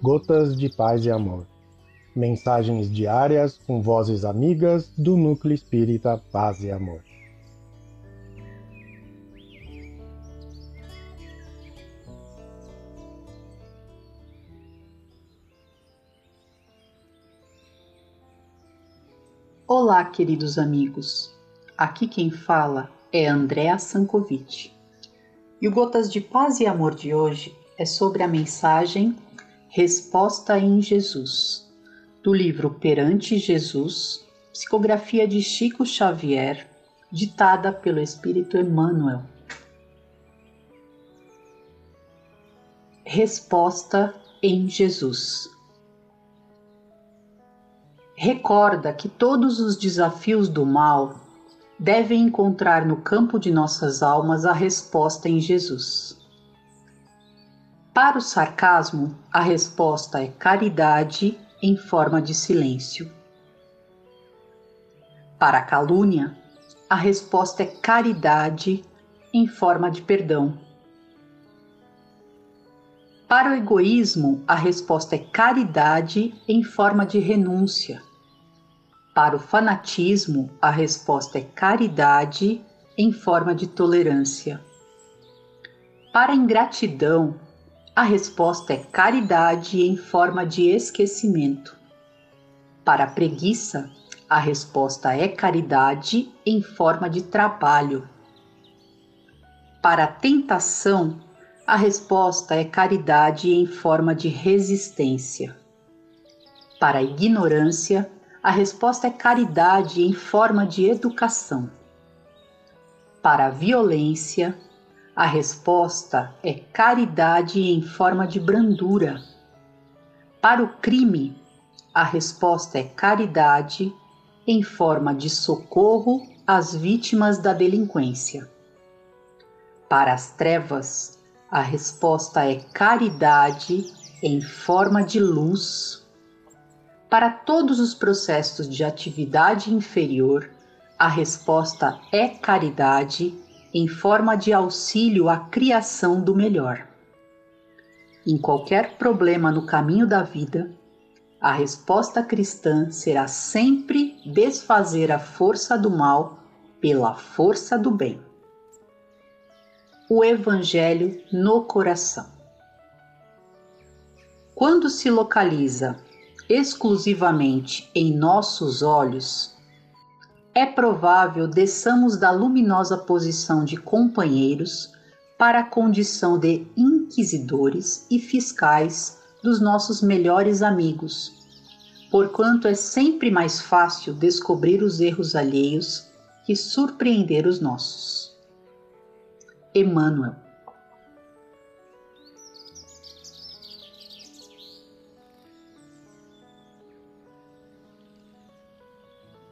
Gotas de Paz e Amor. Mensagens diárias com vozes amigas do Núcleo Espírita Paz e Amor. Olá, queridos amigos. Aqui quem fala é Andréa Sankovic. E o Gotas de Paz e Amor de hoje é sobre a mensagem Resposta em Jesus, do livro Perante Jesus, psicografia de Chico Xavier, ditada pelo Espírito Emmanuel. Resposta em Jesus. Recorda que todos os desafios do mal devem encontrar no campo de nossas almas a resposta em Jesus. Para o sarcasmo, a resposta é caridade em forma de silêncio. Para a calúnia, a resposta é caridade em forma de perdão. Para o egoísmo, a resposta é caridade em forma de renúncia. Para o fanatismo, a resposta é caridade em forma de tolerância. Para a ingratidão, a resposta é caridade em forma de esquecimento. Para a preguiça, a resposta é caridade em forma de trabalho. Para a tentação, a resposta é caridade em forma de resistência. Para a ignorância, a resposta é caridade em forma de educação. Para a violência, a resposta é caridade em forma de brandura. Para o crime, a resposta é caridade em forma de socorro às vítimas da delinquência. Para as trevas, a resposta é caridade em forma de luz para todos os processos de atividade inferior, a resposta é caridade em forma de auxílio à criação do melhor. Em qualquer problema no caminho da vida, a resposta cristã será sempre desfazer a força do mal pela força do bem. O Evangelho no coração. Quando se localiza exclusivamente em nossos olhos, é provável desçamos da luminosa posição de companheiros para a condição de inquisidores e fiscais dos nossos melhores amigos, porquanto é sempre mais fácil descobrir os erros alheios que surpreender os nossos. Emmanuel